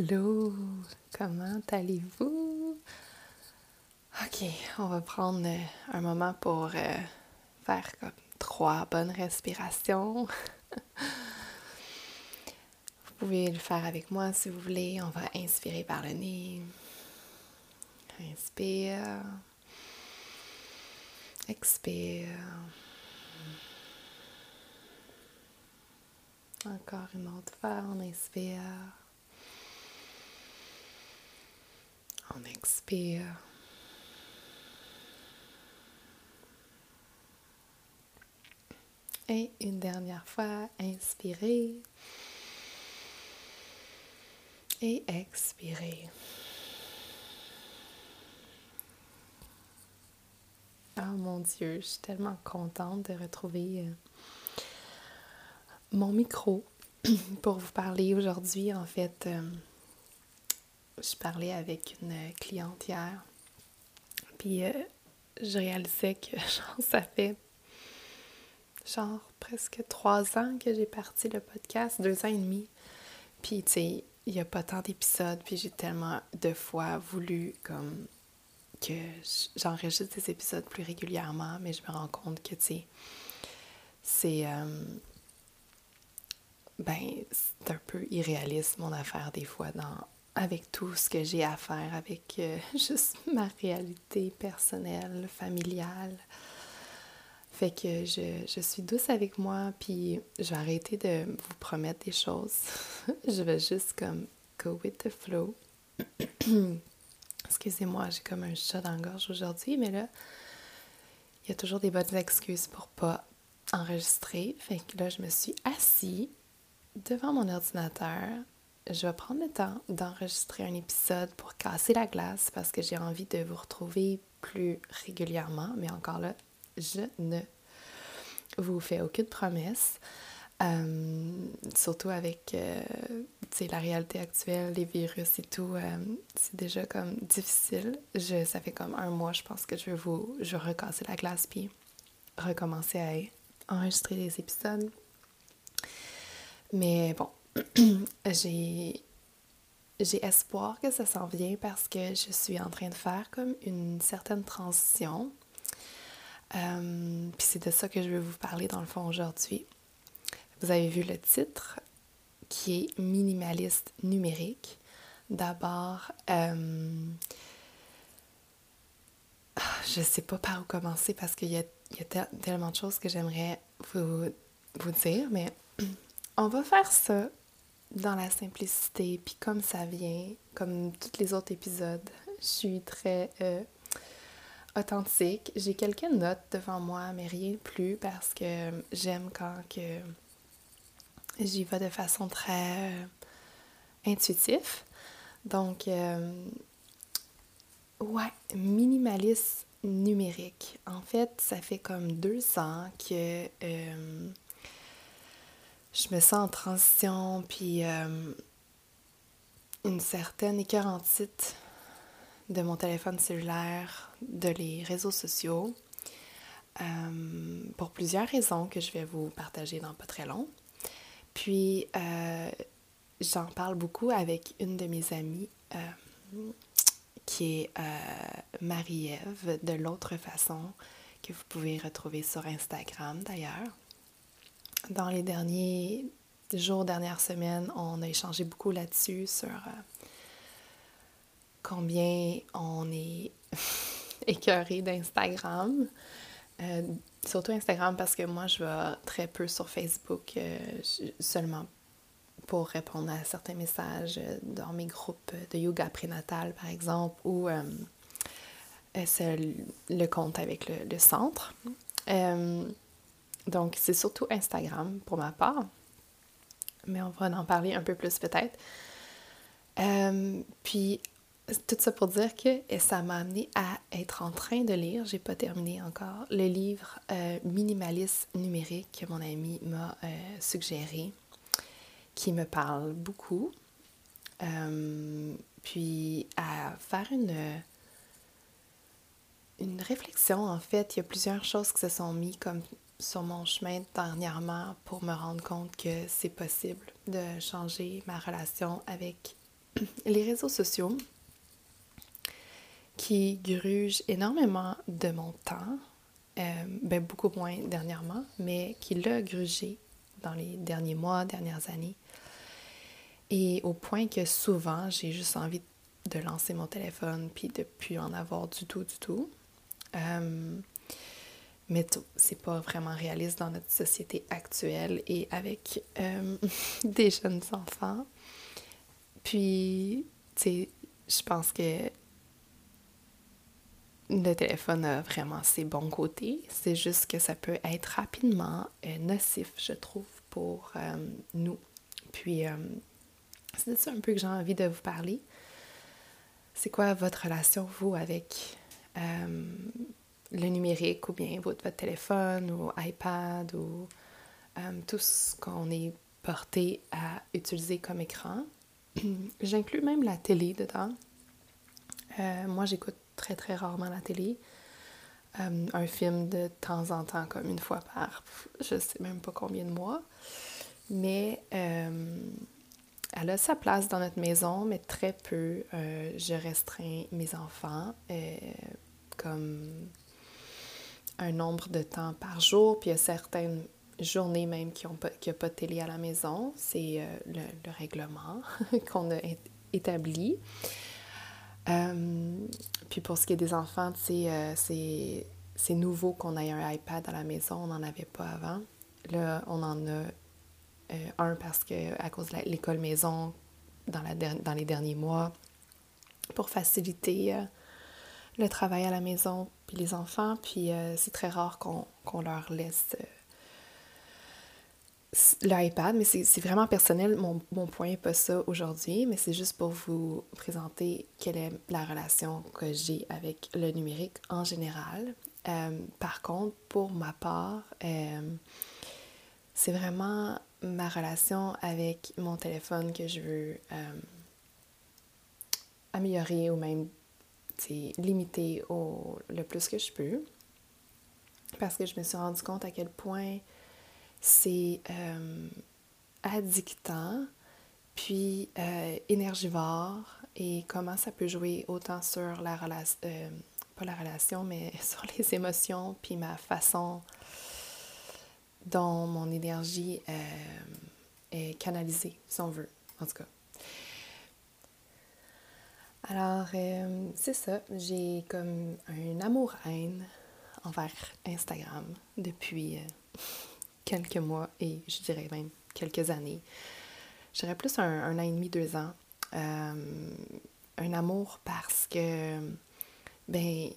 Allô, comment allez-vous? Ok, on va prendre euh, un moment pour euh, faire trois bonnes respirations. vous pouvez le faire avec moi si vous voulez. On va inspirer par le nez. Inspire. Expire. Encore une autre fois, on inspire. On expire. Et une dernière fois, inspirez. Et expirez. Oh mon Dieu, je suis tellement contente de retrouver euh, mon micro pour vous parler aujourd'hui. En fait, euh, je parlais avec une cliente hier, puis euh, je réalisais que genre, ça fait genre presque trois ans que j'ai parti le podcast, deux ans et demi. Puis tu sais, il n'y a pas tant d'épisodes, puis j'ai tellement de fois voulu comme que j'enregistre des épisodes plus régulièrement, mais je me rends compte que tu sais, c'est euh, ben c'est un peu irréaliste mon affaire des fois dans avec tout ce que j'ai à faire, avec euh, juste ma réalité personnelle, familiale. Fait que je, je, suis douce avec moi, puis je vais arrêter de vous promettre des choses. je vais juste comme go with the flow. Excusez-moi, j'ai comme un chat dans la gorge aujourd'hui, mais là, il y a toujours des bonnes excuses pour pas enregistrer. Fait que là, je me suis assise devant mon ordinateur je vais prendre le temps d'enregistrer un épisode pour casser la glace parce que j'ai envie de vous retrouver plus régulièrement. Mais encore là, je ne vous fais aucune promesse. Euh, surtout avec euh, la réalité actuelle, les virus et tout, euh, c'est déjà comme difficile. Je, ça fait comme un mois, je pense que je vais vous recasser la glace puis recommencer à enregistrer des épisodes. Mais bon, j'ai j'ai espoir que ça s'en vient parce que je suis en train de faire comme une certaine transition. Euh, puis c'est de ça que je vais vous parler dans le fond aujourd'hui. Vous avez vu le titre qui est minimaliste numérique. D'abord, euh, je sais pas par où commencer parce qu'il y a, y a tellement de choses que j'aimerais vous, vous dire, mais on va faire ça dans la simplicité, puis comme ça vient, comme tous les autres épisodes, je suis très euh, authentique. J'ai quelques notes devant moi, mais rien de plus parce que j'aime quand que j'y vais de façon très euh, intuitive. Donc, euh, ouais, minimaliste numérique. En fait, ça fait comme deux ans que je me sens en transition, puis euh, une certaine écœurantite de mon téléphone cellulaire, de les réseaux sociaux, euh, pour plusieurs raisons que je vais vous partager dans pas très long. Puis, euh, j'en parle beaucoup avec une de mes amies qui est Marie-Ève, de l'autre façon, que vous pouvez retrouver sur Instagram d'ailleurs. Dans les derniers jours, dernières semaines, on a échangé beaucoup là-dessus sur euh, combien on est écœuré d'Instagram. Euh, surtout Instagram parce que moi, je vais très peu sur Facebook, euh, seulement pour répondre à certains messages dans mes groupes de yoga prénatal, par exemple, ou le compte avec le centre. Donc, c'est surtout Instagram pour ma part. Mais on va en parler un peu plus peut-être. puis tout ça pour dire que ça m'a amené à être en train de lire, j'ai pas terminé encore, le livre euh, Minimaliste numérique que mon ami m'a euh, suggéré, qui me parle beaucoup. Euh, puis à faire une, une réflexion, en fait, il y a plusieurs choses qui se sont mises comme sur mon chemin dernièrement pour me rendre compte que c'est possible de changer ma relation avec les réseaux sociaux qui gruge énormément de mon temps, euh, ben beaucoup moins dernièrement, mais qui l'a grugé dans les derniers mois, dernières années. Et au point que souvent, j'ai juste envie de lancer mon téléphone puis de plus en avoir du tout, du tout. Euh, mais c'est pas vraiment réaliste dans notre société actuelle et avec euh, des jeunes enfants. Puis, tu sais, je pense que le téléphone a vraiment ses bons côtés. C'est juste que ça peut être rapidement euh, nocif, je trouve, pour euh, nous. Puis, c'est de ça un peu que j'ai envie de vous parler. C'est quoi votre relation, vous, avec le numérique ou bien votre, téléphone ou iPad ou tout ce qu'on est porté à utiliser comme écran? J'inclus même la télé dedans. moi, j'écoute très très rarement la télé. Euh, un film de temps en temps, comme une fois par je sais même pas combien de mois. Mais euh, elle a sa place dans notre maison, mais très peu. Euh, je restreins mes enfants comme un nombre de temps par jour. Puis il y a certaines journées même qui n'ont pas, qui a pas de télé à la maison. C'est le, le, règlement qu'on a établi. Euh, puis pour ce qui est des enfants, euh, c'est nouveau qu'on ait un iPad à la maison. On n'en avait pas avant. Là, on en a euh, un parce que à cause de l'école maison dans, la dans les derniers mois, pour faciliter le travail à la maison les enfants. Puis c'est très rare qu'on leur laisse l'iPad, mais c'est vraiment personnel. Mon, point n'est pas ça aujourd'hui, mais c'est juste pour vous présenter quelle est la relation que j'ai avec le numérique en général. Euh, par contre, pour ma part, euh, c'est vraiment ma relation avec mon téléphone que je veux euh, améliorer ou même limiter au, le plus que je peux. Parce que je me suis rendu compte à quel point c'est euh, addictant, puis euh, énergivore, et comment ça peut jouer autant sur la relation, euh, pas la relation, mais sur les émotions, puis ma façon dont mon énergie est canalisée, si on veut, en tout cas. Alors, c'est ça, j'ai comme un amour-haine envers Instagram depuis quelques mois et je dirais même quelques années. Je dirais plus un, an et demi, deux ans. Euh, un amour parce que ben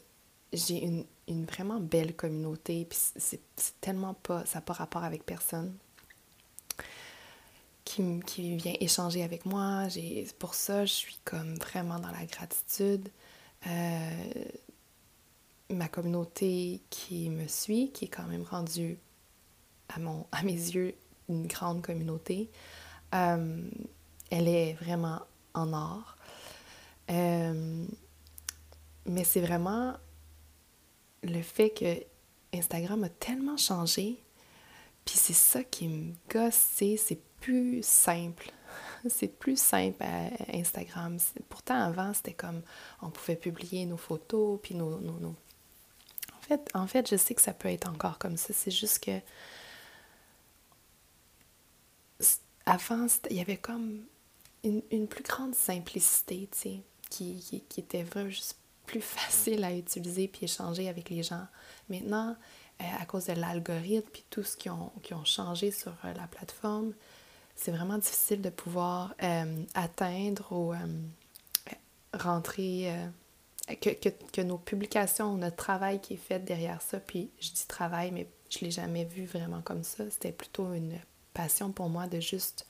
j'ai une, une, vraiment belle communauté, puis c'est tellement pas, ça n'a pas rapport avec personne qui, vient échanger avec moi. Pour ça, je suis comme vraiment dans la gratitude. Euh, ma communauté qui me suit, qui est quand même rendue à, mon, à mes yeux, une grande communauté. Euh, elle est vraiment en or. Euh, mais c'est vraiment le fait que Instagram a tellement changé, puis c'est ça qui me gosse, c'est plus simple. C'est plus simple à Instagram. Pourtant, avant, c'était comme on pouvait publier nos photos, puis nos, nos. En, fait, en fait, je sais que ça peut être encore comme ça. C'est juste que avant, il y avait comme une, plus grande simplicité, tu sais. qui, qui, était vraiment juste plus facile à utiliser puis échanger avec les gens. Maintenant, euh, à cause de l'algorithme puis tout ce qui ont, qui ont changé sur euh, la plateforme, c'est vraiment difficile de pouvoir euh, atteindre ou rentrer, que, que, que, nos publications, notre travail qui est fait derrière ça, puis je dis travail, mais je ne l'ai jamais vu vraiment comme ça. C'était plutôt une passion pour moi de juste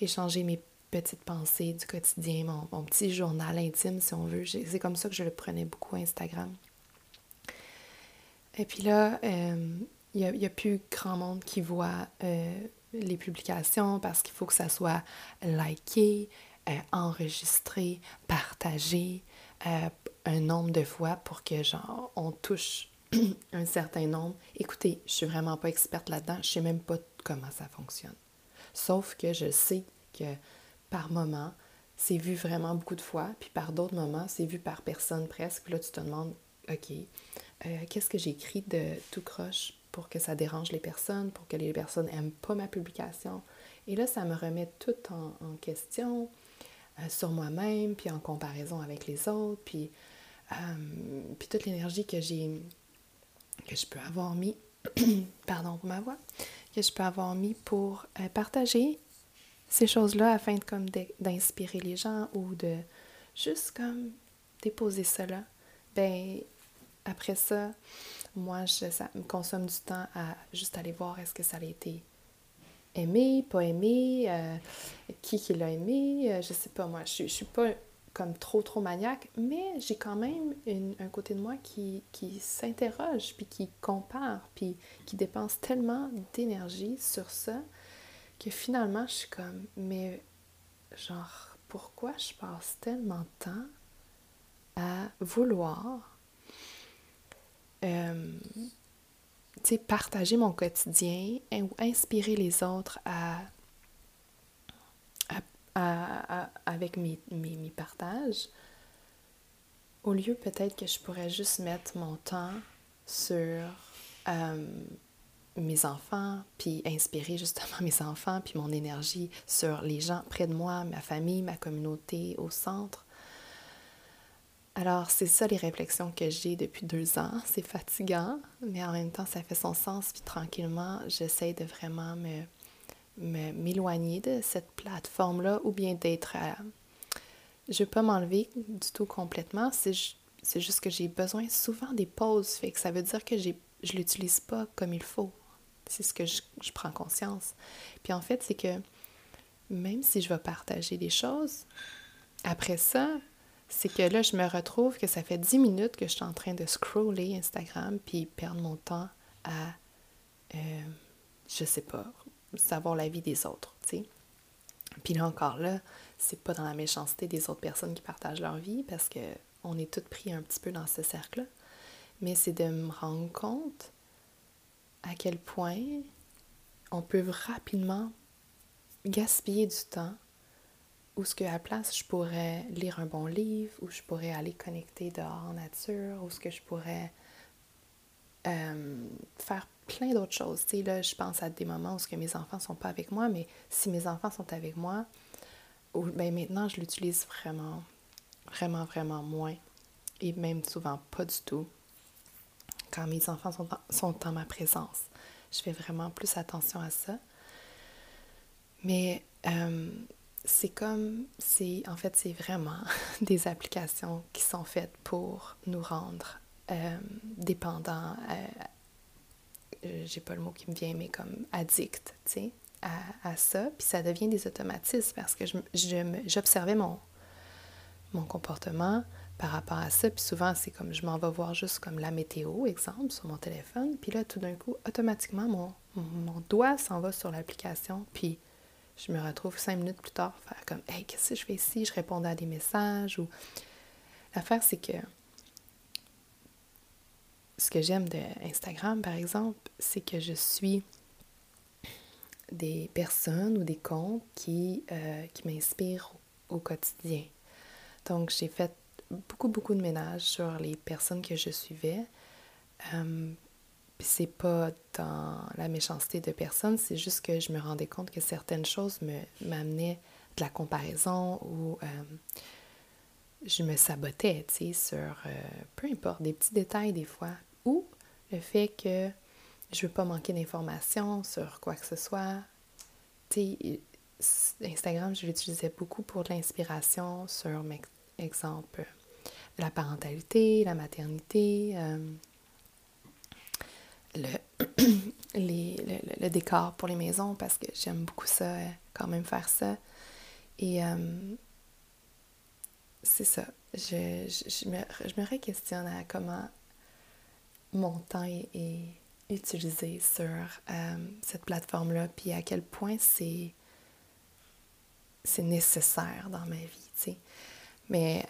échanger mes petites pensées du quotidien, mon, petit journal intime, si on veut. C'est comme ça que je le prenais beaucoup Instagram. Et puis là, euh, il n'y a, plus grand monde qui voit euh, les publications parce qu'il faut que ça soit liké, euh, enregistré, partagé un nombre de fois pour que genre on touche un certain nombre. Écoutez, je suis vraiment pas experte là-dedans, je sais même pas comment ça fonctionne. Sauf que je sais que par moment, c'est vu vraiment beaucoup de fois, puis par d'autres moments, c'est vu par personne presque. Là, tu te demandes, OK, euh, qu'est-ce que j'écris de tout croche? Pour que ça dérange les personnes, pour que les personnes n'aiment pas ma publication? Et là, ça me remet tout en, question euh, sur moi-même, puis en comparaison avec les autres, puis, euh, puis toute l'énergie que j'ai, que je peux avoir mis, pardon pour ma voix, que je peux avoir mis pour partager ces choses-là afin de, comme d'inspirer les gens ou de juste comme déposer cela, ben après ça, moi, je, ça me consomme du temps à juste aller voir est-ce que ça a été aimé, pas aimé, euh, qui qui l'a aimé, euh, je sais pas. Moi, je, je suis pas comme trop trop maniaque, mais j'ai quand même un côté de moi qui, qui s'interroge, puis qui compare, puis qui dépense tellement d'énergie sur ça que finalement, je suis comme, mais genre, pourquoi je passe tellement de temps à vouloir euh, partager mon quotidien ou inspirer les autres à, à, avec mes, mes, mes, partages, au lieu peut-être que je pourrais juste mettre mon temps sur euh, mes enfants, puis inspirer justement mes enfants, puis mon énergie sur les gens près de moi, ma famille, ma communauté au centre. Alors, c'est ça les réflexions que j'ai depuis deux ans. C'est fatigant, mais en même temps, ça fait son sens. Puis tranquillement, j'essaie de vraiment me, m'éloigner de cette plateforme-là ou bien d'être. Je ne veux pas m'enlever du tout complètement. C'est, juste que j'ai besoin souvent des pauses. Fait ça veut dire que j'ai, je ne l'utilise pas comme il faut. C'est ce que je, prends conscience. Puis en fait, c'est que même si je vais partager des choses, après ça, c'est que là, je me retrouve que ça fait 10 minutes que je suis en train de scroller Instagram puis perdre mon temps à, euh, je sais pas, savoir la vie des autres, tu sais. Puis là encore là, c'est pas dans la méchanceté des autres personnes qui partagent leur vie parce que on est toutes pris un petit peu dans ce cercle-là, mais c'est de me rendre compte à quel point on peut rapidement gaspiller du temps ou ce qu'à la place je pourrais lire un bon livre, ou je pourrais aller connecter dehors en nature, ou ce que je pourrais euh, faire plein d'autres choses. Tu sais, là, je pense à des moments où ce que mes enfants sont pas avec moi, mais si mes enfants sont avec moi, ben maintenant je l'utilise vraiment, vraiment, vraiment moins, et même souvent pas du tout quand mes enfants sont, sont en ma présence. Je fais vraiment plus attention à ça. Mais euh, c'est comme, c'est en fait, c'est vraiment des applications qui sont faites pour nous rendre euh, dépendants, euh, j'ai pas le mot qui me vient, mais comme addicts, tu sais, à, à, ça. Puis ça devient des automatismes parce que j'observais mon, mon comportement par rapport à ça. Puis souvent, c'est comme je m'en vais voir juste comme la météo, exemple, sur mon téléphone. Puis là, tout d'un coup, automatiquement, mon, mon doigt s'en va sur l'application. Puis je me retrouve cinq minutes plus tard, faire comme Hey, qu'est-ce que je fais ici? Je répondais à des messages. ou L'affaire, c'est que ce que j'aime de Instagram, par exemple, c'est que je suis des personnes ou des comptes qui, euh, qui m'inspirent au quotidien. Donc, j'ai fait beaucoup, beaucoup de ménage sur les personnes que je suivais. Euh, c'est pas dans la méchanceté de personne, c'est juste que je me rendais compte que certaines choses m'amenaient de la comparaison ou euh, je me sabotais, tu sais, sur peu importe, des petits détails des fois, ou le fait que je veux pas manquer d'informations sur quoi que ce soit. Tu sais, Instagram, je l'utilisais beaucoup pour de l'inspiration sur, exemple, la parentalité, la maternité, euh, le, le, décor pour les maisons parce que j'aime beaucoup ça, euh, quand même faire ça. Et euh, c'est ça. Je, je, me, je me questionne à comment mon temps est, utilisé sur cette plateforme-là, puis à quel point c'est c'est nécessaire dans ma vie, tu sais. Mais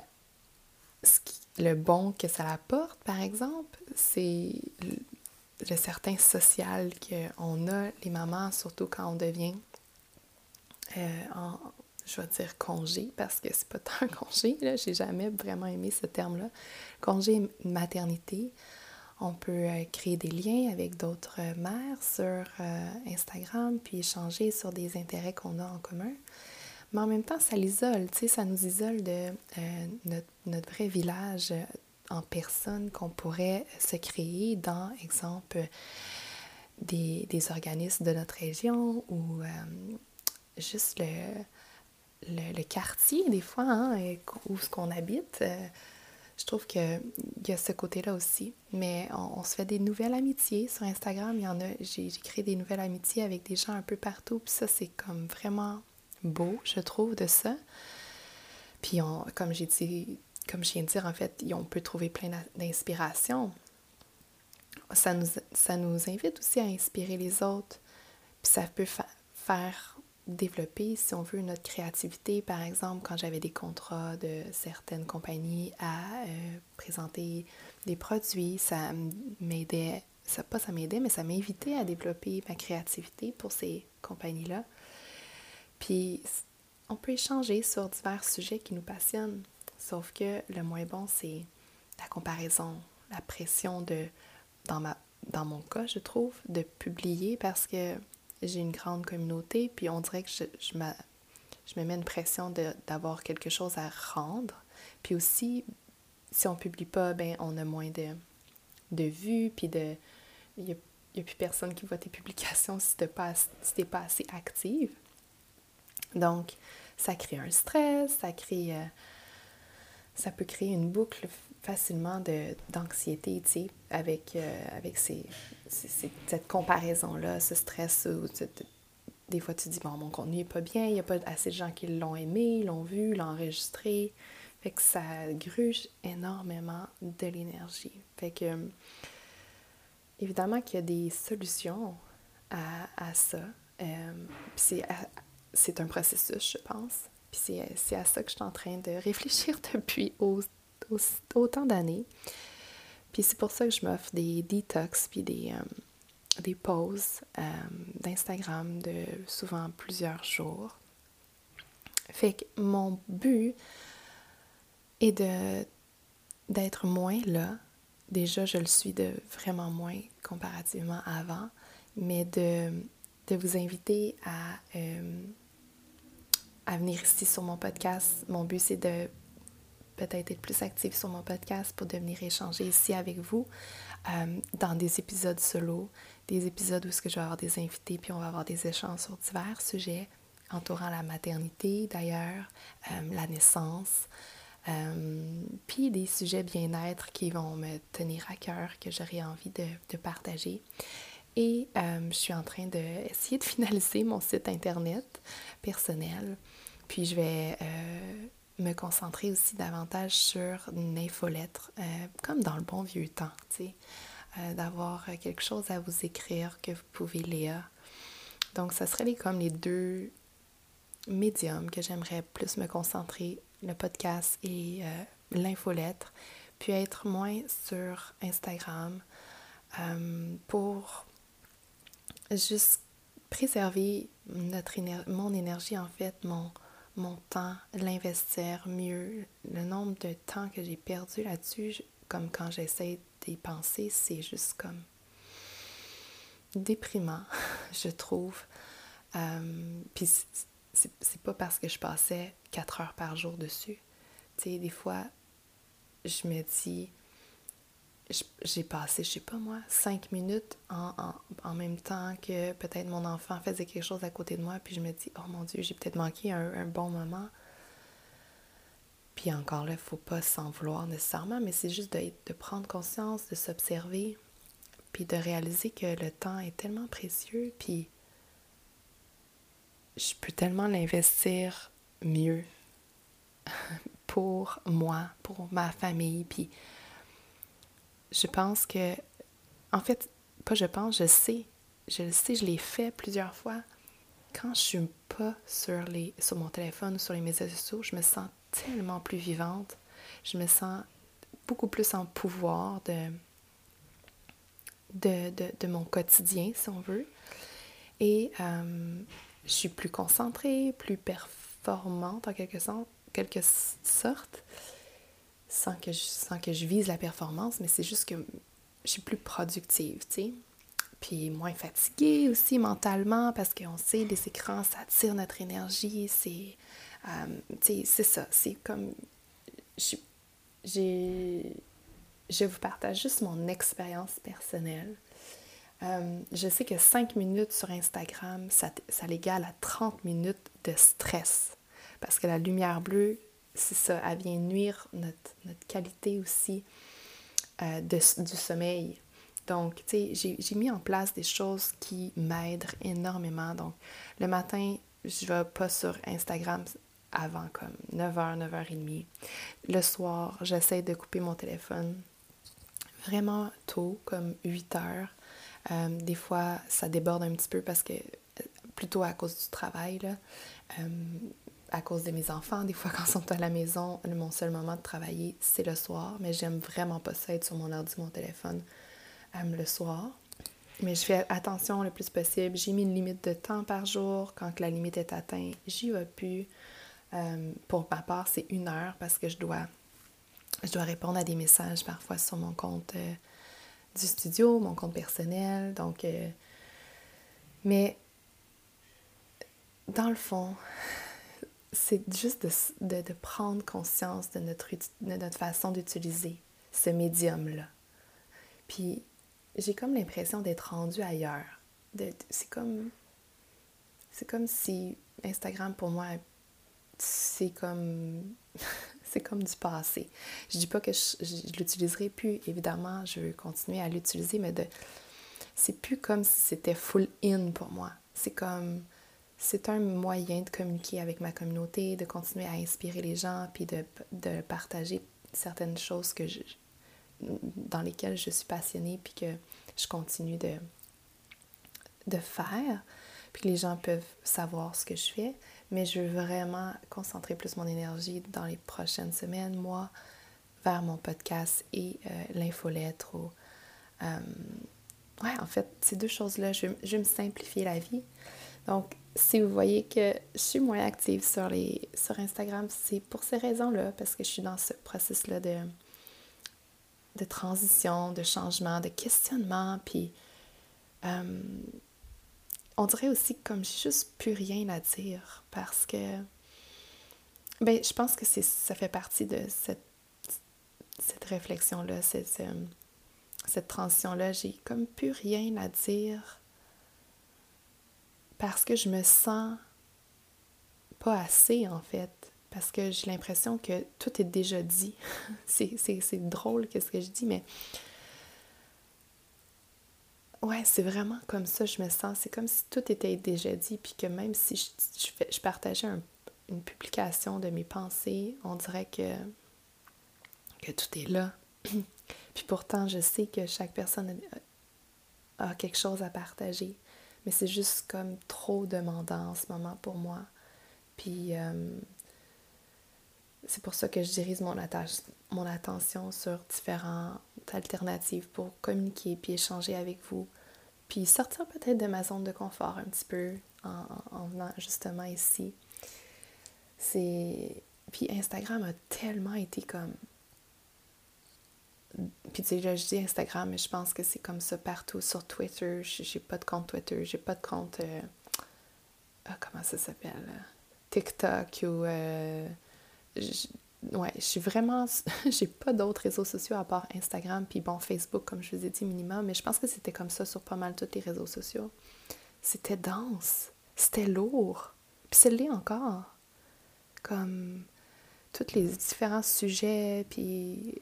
le bon que ça apporte, par exemple, c'est le, certain social qu'on a, les mamans, surtout quand on devient, euh, en, je vais dire congé, parce que c'est pas tant congé, là, j'ai jamais vraiment aimé ce terme-là. Congé maternité. On peut euh, créer des liens avec d'autres mères sur euh, Instagram, puis échanger sur des intérêts qu'on a en commun. Mais en même temps, ça l'isole, tu sais, ça nous isole de euh, notre, vrai village euh, en personne qu'on pourrait se créer dans, exemple, des, organismes de notre région ou euh, juste le, le, quartier, des fois, hein, où ce qu'on habite. je trouve qu'il y a ce côté-là aussi. Mais on, on, se fait des nouvelles amitiés sur Instagram. Il y en a, j'ai créé des nouvelles amitiés avec des gens un peu partout. Puis ça, c'est comme vraiment beau, je trouve, de ça. Puis, on, comme j'ai dit, comme je viens de dire, en fait, on peut trouver plein d'inspiration. Ça nous, invite aussi à inspirer les autres. Puis ça peut faire développer, si on veut, notre créativité. Par exemple, quand j'avais des contrats de certaines compagnies à euh, présenter des produits, ça m'aidait, ça pas ça m'aidait, mais ça m'invitait à développer ma créativité pour ces compagnies-là. Puis on peut échanger sur divers sujets qui nous passionnent. Sauf que le moins bon, c'est la comparaison, la pression de, dans, ma, dans mon cas, je trouve, de publier parce que j'ai une grande communauté, puis on dirait que je, je, je me mets une pression d'avoir quelque chose à rendre. Puis aussi, si on publie pas, ben on a moins de, de vues, puis de... Il n'y a, plus personne qui voit tes publications si tu n'es pas, si pas assez active. Donc, ça crée un stress, ça crée... Euh, ça peut créer une boucle facilement d'anxiété, tu sais, avec, euh, avec ces, cette comparaison-là, ce stress. Où des fois, tu dis, bon, mon contenu n'est pas bien, il n'y a pas assez de gens qui l'ont aimé, l'ont vu, l'ont enregistré. Fait que ça gruge énormément de l'énergie. Fait que, évidemment qu'il y a des solutions à, à ça. Euh, c'est c'est un processus, je pense. Puis c'est à ça que je suis en train de réfléchir depuis autant d'années. Puis c'est pour ça que je m'offre des detox puis des, euh, des pauses euh, d'Instagram de souvent plusieurs jours. Fait que mon but est d'être moins là. Déjà, je le suis de vraiment moins comparativement avant, mais de, de vous inviter à euh, à venir ici sur mon podcast. Mon but, c'est de peut-être être plus active sur mon podcast pour devenir échanger ici avec vous euh, dans des épisodes solo, des épisodes où ce que je vais avoir des invités, puis on va avoir des échanges sur divers sujets entourant la maternité d'ailleurs, euh, la naissance, euh, puis des sujets bien-être qui vont me tenir à cœur, que j'aurais envie de, de, partager. Et je suis en train d'essayer de finaliser mon site internet personnel. Puis je vais euh, me concentrer aussi davantage sur une infolettre, euh, comme dans le bon vieux temps, tu sais, euh, d'avoir quelque chose à vous écrire que vous pouvez lire. Donc, ce serait les, comme les deux médiums que j'aimerais plus me concentrer, le podcast et l'infolettre, puis être moins sur Instagram pour juste préserver notre mon énergie, en fait, mon, mon temps, l'investir mieux. Le nombre de temps que j'ai perdu là-dessus, comme quand j'essaie d'y penser, c'est juste comme déprimant, je trouve. Euh, puis c'est pas parce que je passais quatre heures par jour dessus. Tu sais, des fois, je me dis, j'ai passé, je sais pas moi, cinq minutes en, en, même temps que peut-être mon enfant faisait quelque chose à côté de moi, puis je me dis, oh mon Dieu, j'ai peut-être manqué un, un, bon moment. Puis encore là, il faut pas s'en vouloir nécessairement, mais c'est juste de, de prendre conscience, de s'observer, puis de réaliser que le temps est tellement précieux, puis je peux tellement l'investir mieux pour moi, pour ma famille, puis je pense que, en fait, pas je pense, je sais, je le sais, je l'ai fait plusieurs fois. Quand je suis pas sur, les, sur mon téléphone ou sur les médias sociaux, je me sens tellement plus vivante. Je me sens beaucoup plus en pouvoir de, de, de, mon quotidien, si on veut. Et euh, je suis plus concentrée, plus performante en quelque. Quelque sorte sans que, je, que je vise la performance, mais c'est juste que je suis plus productive, tu sais. Puis moins fatiguée aussi mentalement, parce qu'on sait, les écrans, ça tire notre énergie, c'est... Euh, tu sais, c'est ça, c'est comme... J'ai... Je vous partage juste mon expérience personnelle. Euh, je sais que 5 minutes sur Instagram, ça, ça l'égale à 30 minutes de stress. Parce que la lumière bleue, c'est ça, elle vient nuire notre, notre qualité aussi euh, de, du sommeil. Donc, tu sais, j'ai mis en place des choses qui m'aident énormément. Donc, le matin, je vais pas sur Instagram avant comme 9h, 9h30. Le soir, j'essaie de couper mon téléphone vraiment tôt, comme 8h. Euh, des fois, ça déborde un petit peu parce que, euh, plutôt à cause du travail, là à cause de mes enfants. Des fois, quand ils sont à la maison, mon seul moment de travailler, c'est le soir. Mais j'aime vraiment pas ça être sur mon ordi, mon téléphone euh, le soir. Mais je fais attention le plus possible. J'ai mis une limite de temps par jour. Quand la limite est atteinte, j'y vais plus. Euh, pour ma part, c'est une heure parce que je dois, je dois répondre à des messages parfois sur mon compte euh, du studio, mon compte personnel. Donc, mais dans le fond, c'est juste de, de, prendre conscience de notre, de notre façon d'utiliser ce médium-là. Puis j'ai comme l'impression d'être rendue ailleurs. C'est comme, c'est comme si Instagram pour moi, c'est comme, c'est comme du passé. Je dis pas que je, je, l'utiliserai plus, évidemment, je veux continuer à l'utiliser, mais de, c'est plus comme si c'était full in pour moi. C'est comme, c'est un moyen de communiquer avec ma communauté, de continuer à inspirer les gens, puis de, de partager certaines choses que dans lesquelles je suis passionnée, puis que je continue de, de faire, puis que les gens peuvent savoir ce que je fais. Mais je veux vraiment concentrer plus mon énergie dans les prochaines semaines, mois, vers mon podcast et euh, l'infolettre. Ou, euh, ouais, en fait, ces deux choses-là, je, je vais me simplifier la vie. Donc, si vous voyez que je suis moins active sur, les, sur Instagram, c'est pour ces raisons-là, parce que je suis dans ce processus-là de, de transition, de changement, de questionnement, puis euh, on dirait aussi comme j'ai juste plus rien à dire, parce que, ben, je pense que ça fait partie de cette, cette réflexion-là, cette, cette transition-là, j'ai comme plus rien à dire parce que je me sens pas assez en fait, parce que j'ai l'impression que tout est déjà dit. c'est drôle qu'est-ce que je dis, mais ouais, c'est vraiment comme ça je me sens. C'est comme si tout était déjà dit, puis que même si je, je, partageais une publication de mes pensées, on dirait que, que tout est là. puis pourtant, je sais que chaque personne a quelque chose à partager mais c'est juste comme trop demandant en ce moment pour moi. Puis euh, c'est pour ça que je dirige mon, mon attention sur différentes alternatives pour communiquer puis échanger avec vous. Puis sortir peut-être de ma zone de confort un petit peu en, en venant justement ici. C'est. Puis Instagram a tellement été comme puis tu sais, là, je dis Instagram, mais je pense que c'est comme ça partout. Sur Twitter, j'ai pas de compte Twitter, j'ai pas de compte. Euh, ah, comment ça s'appelle? TikTok ou. Euh, ouais, je suis vraiment. j'ai pas d'autres réseaux sociaux à part Instagram, puis bon, Facebook, comme je vous ai dit, minimum, mais je pense que c'était comme ça sur pas mal tous les réseaux sociaux. C'était dense, c'était lourd, puis c'est l'est encore. Comme tous les différents sujets, puis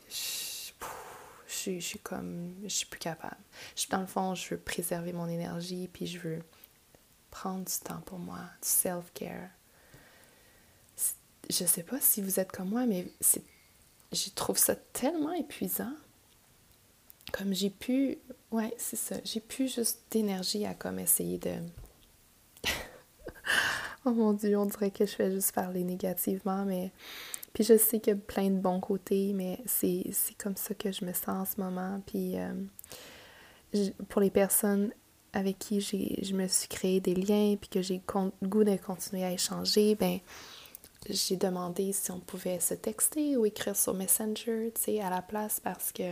je, suis comme. Je suis plus capable. Je, dans le fond, je veux préserver mon énergie, puis je veux prendre du temps pour moi, du self-care je sais pas si vous êtes comme moi, mais je trouve ça tellement épuisant. Comme j'ai pu, ouais, c'est ça, j'ai pu juste d'énergie à comme essayer de. oh mon dieu, on dirait que je fais juste parler négativement, mais. Puis je sais qu'il y a plein de bons côtés, mais c'est comme ça que je me sens en ce moment. Puis euh, pour les personnes avec qui je me suis créé des liens, puis que j'ai le goût de continuer à échanger, ben j'ai demandé si on pouvait se texter ou écrire sur Messenger, tu sais, à la place parce que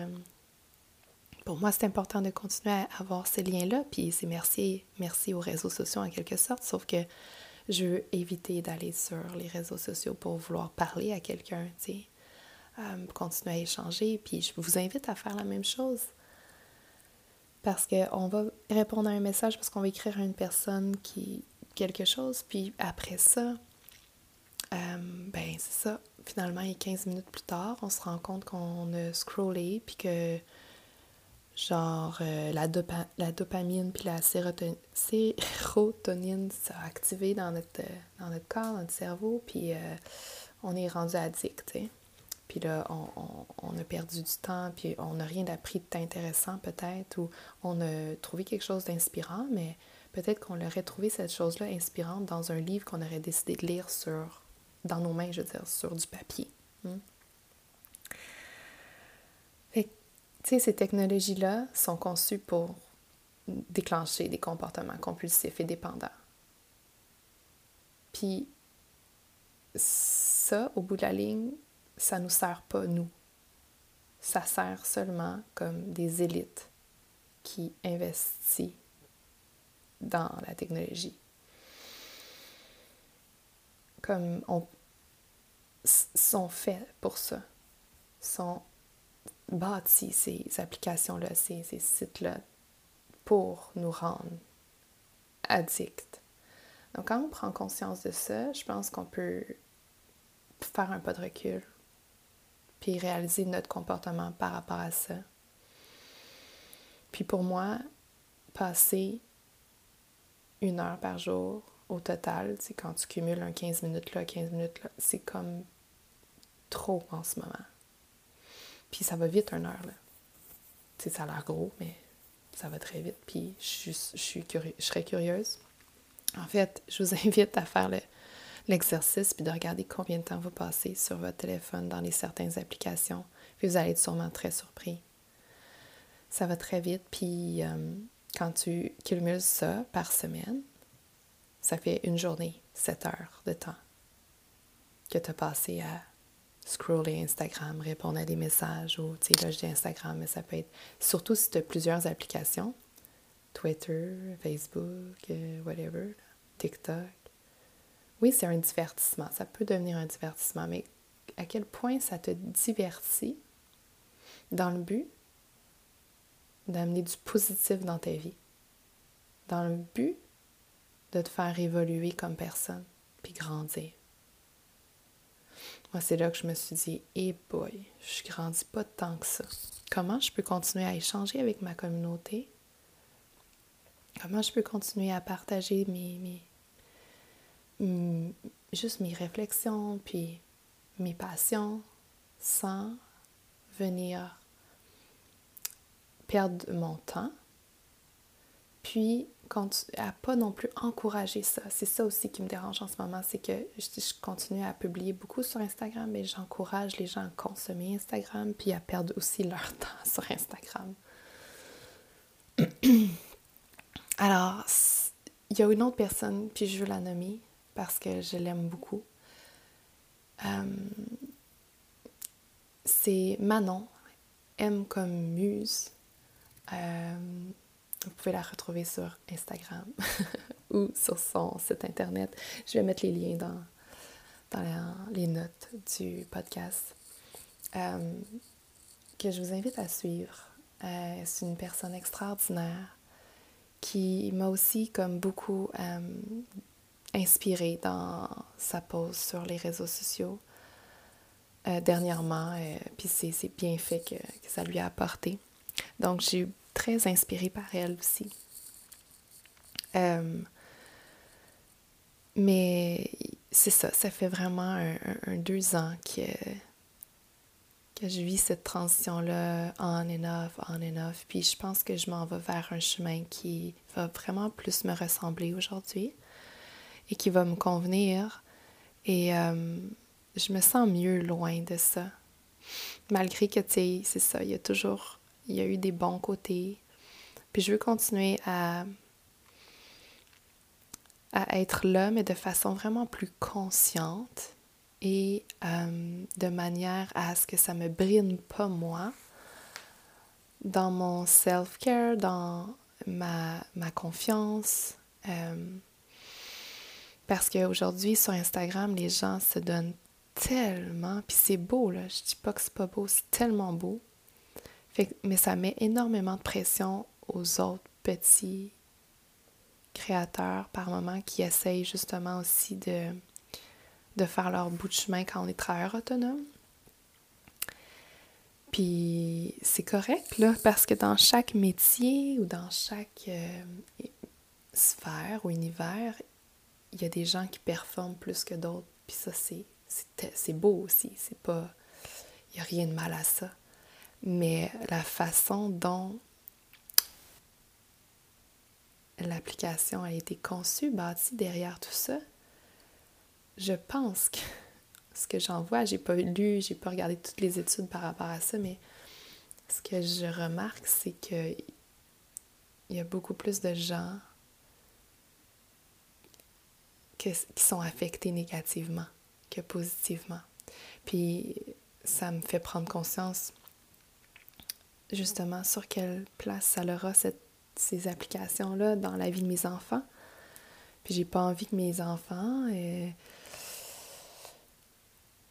pour moi, c'est important de continuer à avoir ces liens-là. Puis c'est merci, merci aux réseaux sociaux en quelque sorte, sauf que je veux éviter d'aller sur les réseaux sociaux pour vouloir parler à quelqu'un, tu sais, euh, continuer à échanger. Puis je vous invite à faire la même chose. Parce qu'on va répondre à un message parce qu'on va écrire à une personne qui quelque chose, puis après ça, euh, ben, c'est ça. Finalement, et 15 minutes plus tard, on se rend compte qu'on a scrollé, puis que, genre, euh, la, la dopamine puis la sérotonine, sérotonine s'est activée dans notre, dans notre corps, dans notre cerveau, puis euh, on est rendu addict. Puis là, on, on, a perdu du temps, puis on n'a rien appris d'intéressant peut-être, ou on a trouvé quelque chose d'inspirant, mais peut-être qu'on aurait trouvé cette chose-là inspirante dans un livre qu'on aurait décidé de lire sur dans nos mains, je veux dire, sur du papier. Hmm? tu ces technologies-là sont conçues pour déclencher des comportements compulsifs et dépendants. Puis, ça, au bout de la ligne, ça nous sert pas, nous. Ça sert seulement comme des élites qui investissent dans la technologie comme on, sont faits pour ça, bâtis ces applications-là, ces, sites-là, pour nous rendre addicts. Donc quand on prend conscience de ça, je pense qu'on peut faire un pas de recul, puis réaliser notre comportement par rapport à ça. Puis pour moi, passer une heure par jour au total, quand tu cumules un 15 minutes là, 15 minutes là, c'est comme trop en ce moment. Puis ça va vite une heure, là. ça a l'air gros, mais ça va très vite. Puis je, je, suis je serais curieuse. En fait, je vous invite à faire l'exercice puis de regarder combien de temps vous passez sur votre téléphone dans les certaines applications. Puis vous allez être sûrement très surpris. Ça va très vite. Puis euh, quand tu cumules ça par semaine, ça fait une journée, 7 heures de temps que tu as passé à scroller Instagram, répondre à des messages ou, tu là, Instagram, mais ça peut être, surtout si tu as plusieurs applications, Twitter, Facebook, euh, whatever, TikTok. Oui, c'est un divertissement, ça peut devenir un divertissement, mais à quel point ça te divertit dans le but d'amener du positif dans ta vie, dans le but de te faire évoluer comme personne, puis grandir. Moi, c'est là que je me suis dit, hey boy, je grandis pas tant que ça. Comment je peux continuer à échanger avec ma communauté? Comment je peux continuer à partager mes, mes juste mes réflexions, puis mes passions, sans venir perdre mon temps, puis à pas non plus encourager ça. C'est ça aussi qui me dérange en ce moment, c'est que je, continue à publier beaucoup sur Instagram, mais j'encourage les gens à consommer Instagram, puis à perdre aussi leur temps sur Instagram. Alors, il y a une autre personne, puis je veux la nommer parce que je l'aime beaucoup. Euh, c'est Manon, M comme Muse. Euh, vous pouvez la retrouver sur Instagram ou sur son site internet. Je vais mettre les liens dans, dans les notes du podcast, euh, que je vous invite à suivre. Euh, c'est une personne extraordinaire qui m'a aussi, comme beaucoup, euh, inspirée dans sa pose sur les réseaux sociaux dernièrement. puis c'est bien fait que, que, ça lui a apporté. Donc, j'ai eu très inspirée par elle aussi. mais c'est ça, ça fait vraiment un, deux ans que, que je vis cette transition-là on and off, on and off. Puis je pense que je m'en vais vers un chemin qui va vraiment plus me ressembler aujourd'hui et qui va me convenir. Et euh, je me sens mieux loin de ça. Malgré que, tu sais, c'est ça, il y a toujours, il y a eu des bons côtés. Puis je veux continuer à être là, mais de façon vraiment plus consciente et euh, de manière à ce que ça me brine pas moi dans mon self-care, dans ma, ma confiance. Euh, parce qu'aujourd'hui, sur Instagram, les gens se donnent tellement, puis c'est beau, là, je dis pas que c'est pas beau, c'est tellement beau. Mais ça met énormément de pression aux autres petits créateurs par moment qui essayent justement aussi de, de faire leur bout de chemin quand on est travailleur autonome. Puis c'est correct, là, parce que dans chaque métier ou dans chaque euh, sphère ou univers, il y a des gens qui performent plus que d'autres. Puis ça, c'est, c'est, beau aussi. C'est pas. Il n'y a rien de mal à ça. Mais la façon dont l'application a été conçue, bâtie derrière tout ça, je pense que ce que j'en vois, j'ai pas lu, j'ai pas regardé toutes les études par rapport à ça, mais ce que je remarque, c'est que il y a beaucoup plus de gens qui sont affectés négativement que positivement. Puis ça me fait prendre conscience justement sur quelle place ça aura ces applications-là dans la vie de mes enfants. Puis j'ai pas envie que mes enfants euh,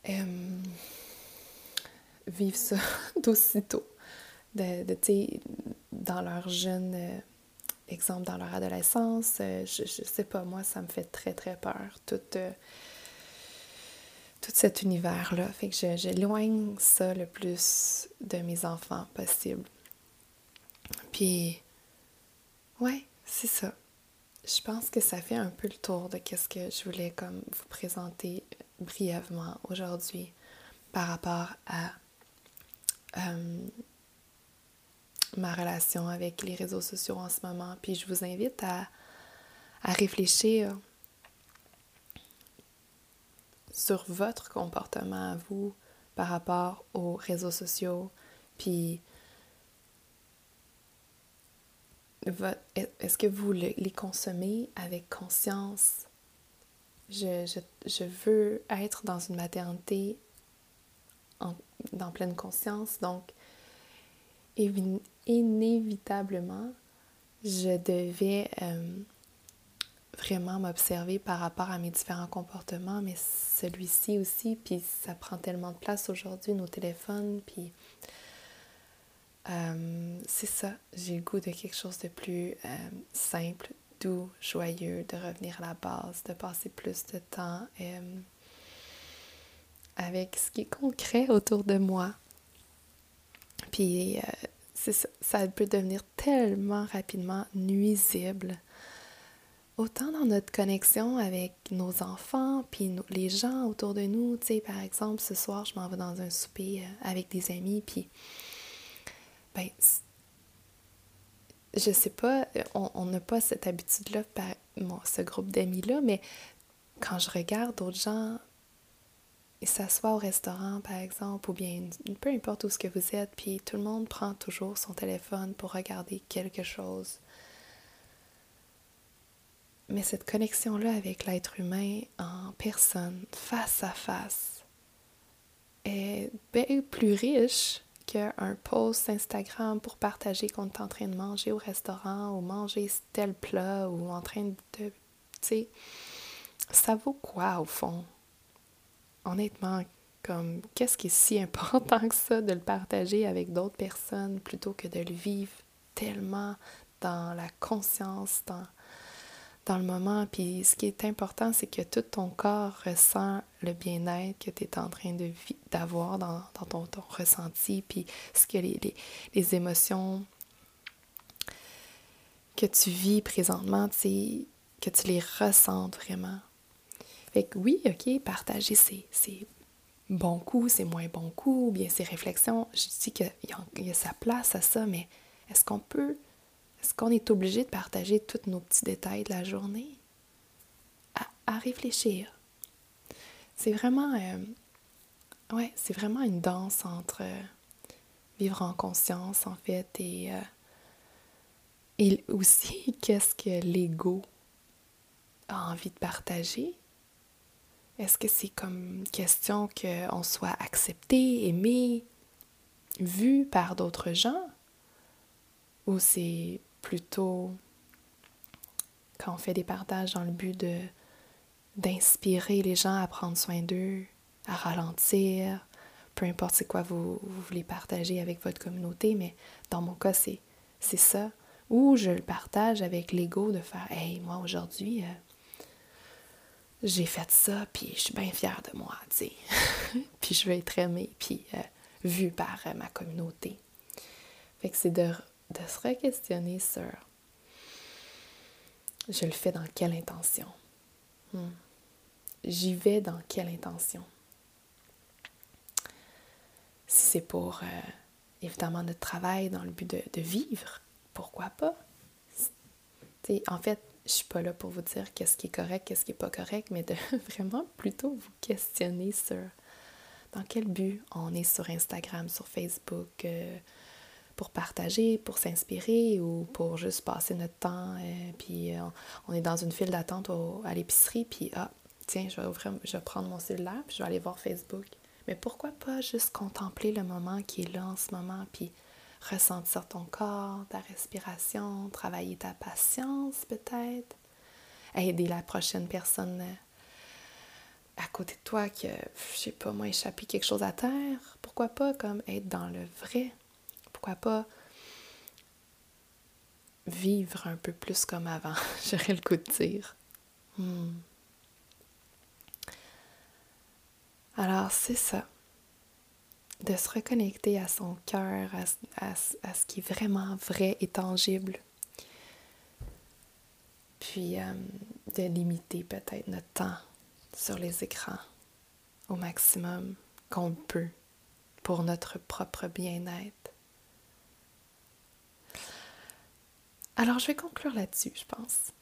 euh, vivent ça d'aussitôt. De, de dans leur jeune euh, exemple, dans leur adolescence, je, je sais pas, moi, ça me fait très, très peur. Tout cet univers-là. Fait que j'éloigne ça le plus de mes enfants possible. Puis Ouais, c'est ça. Je pense que ça fait un peu le tour de ce que je voulais comme vous présenter brièvement aujourd'hui par rapport à euh, ma relation avec les réseaux sociaux en ce moment. Puis je vous invite à, à réfléchir sur votre comportement à vous par rapport aux réseaux sociaux, puis est-ce que vous les consommez avec conscience? Je, veux être dans une maternité en, dans pleine conscience, donc inévitablement, je devais euh, vraiment m'observer par rapport à mes différents comportements, mais celui-ci aussi, puis ça prend tellement de place aujourd'hui, nos téléphones, puis euh, c'est ça, j'ai le goût de quelque chose de plus euh, simple, doux, joyeux, de revenir à la base, de passer plus de temps euh, avec ce qui est concret autour de moi. Puis ça, ça peut devenir tellement rapidement nuisible autant dans notre connexion avec nos enfants, puis les gens autour de nous. Tu sais, par exemple, ce soir, je m'en vais dans un souper avec des amis, puis ben, je sais pas, on n'a pas cette habitude-là par ce groupe d'amis-là, mais quand je regarde d'autres gens s'assoient au restaurant, par exemple, ou bien peu importe où ce que vous êtes, puis tout le monde prend toujours son téléphone pour regarder quelque chose. Mais cette connexion-là avec l'être humain en personne, face à face, est bien plus riche qu'un post Instagram pour partager qu'on est en train de manger au restaurant ou manger tel plat ou en train de. Tu sais, ça vaut quoi au fond? honnêtement, comme qu'est-ce qui est si important que ça de le partager avec d'autres personnes plutôt que de le vivre tellement dans la conscience, dans, dans le moment. Puis ce qui est important, c'est que tout ton corps ressent le bien-être que tu es en train de d'avoir dans, dans ton, ressenti, puis ce que les, les, les, émotions que tu vis présentement, que tu les ressentes vraiment. Fait que oui, ok, partager c'est bons coups, c'est moins bons coups, ou bien ces réflexions. Je dis qu'il y, y, a sa place à ça, mais est-ce qu'on peut, est-ce qu'on est obligé de partager tous nos petits détails de la journée? À, réfléchir. C'est vraiment, euh, ouais, c'est vraiment une danse entre euh, vivre en conscience, en fait, et, euh, et aussi qu'est-ce que l'ego a envie de partager? Est-ce que c'est comme question qu'on soit accepté, aimé, vu par d'autres gens? Ou c'est plutôt quand on fait des partages dans le but de d'inspirer les gens à prendre soin d'eux, à ralentir, peu importe c'est quoi vous, voulez partager avec votre communauté, mais dans mon cas, c'est, c'est ça. Ou je le partage avec l'ego de faire Hey, moi aujourd'hui, euh, j'ai fait ça, puis je suis bien fière de moi, tu sais. puis je veux être aimée, puis euh, vue par euh, ma communauté. Fait que c'est de, de se re-questionner sur je le fais dans quelle intention? Hmm. J'y vais dans quelle intention? Si c'est pour, euh, évidemment, notre travail dans le but de, de vivre, pourquoi pas? En fait, je suis pas là pour vous dire qu'est-ce qui est correct, qu'est-ce qui est pas correct, mais de vraiment plutôt vous questionner sur dans quel but on est sur Instagram, sur Facebook, euh, pour partager, pour s'inspirer ou pour juste passer notre temps. Euh, puis euh, on est dans une file d'attente à l'épicerie, puis ah, tiens, je vais, ouvrir, je vais prendre mon cellulaire, puis je vais aller voir Facebook. Mais pourquoi pas juste contempler le moment qui est là en ce moment, puis ressentir ton corps, ta respiration, travailler ta patience peut-être, aider la prochaine personne euh, à côté de toi qui, je sais pas moi, échappé quelque chose à terre? Pourquoi pas comme être dans le vrai? Pas vivre un peu plus comme avant? J'aurais le coup de dire. Hmm. Alors, c'est ça de se reconnecter à son cœur, à, ce qui est vraiment vrai et tangible. Puis euh, de limiter peut-être notre temps sur les écrans au maximum qu'on peut pour notre propre bien-être. Alors, je vais conclure là-dessus, je pense.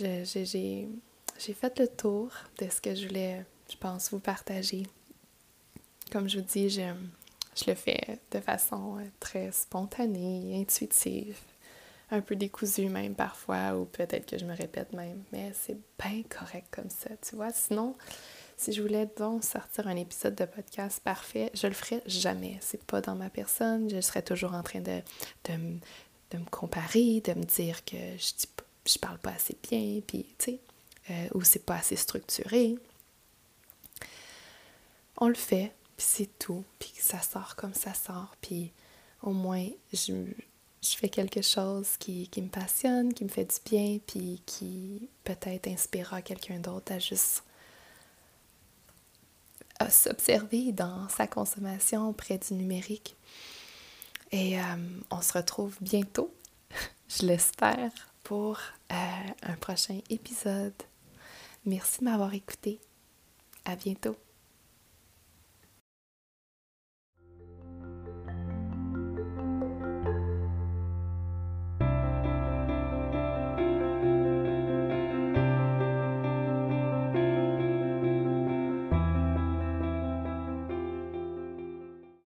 J'ai fait le tour de ce que je voulais, je pense, vous partager. Comme je vous dis, je, le fais de façon euh, très spontanée, intuitive, un peu décousue même parfois, ou peut-être que je me répète même, mais c'est bien correct comme ça, tu vois. Sinon, si je voulais donc sortir un épisode de podcast parfait, je le ferais jamais. C'est pas dans ma personne. Je serais toujours en train de, de, me comparer, de me dire que je, je parle pas assez bien, puis tu sais, euh, ou c'est pas assez structuré. On le fait, puis c'est tout, puis ça sort comme ça sort, puis au moins je, je fais quelque chose qui, qui, me passionne, qui me fait du bien, puis qui peut-être inspirera quelqu'un d'autre à juste s'observer dans sa consommation près du numérique. Et euh, on se retrouve bientôt, je l'espère, pour euh, un prochain épisode. Merci de m'avoir écouté. À bientôt.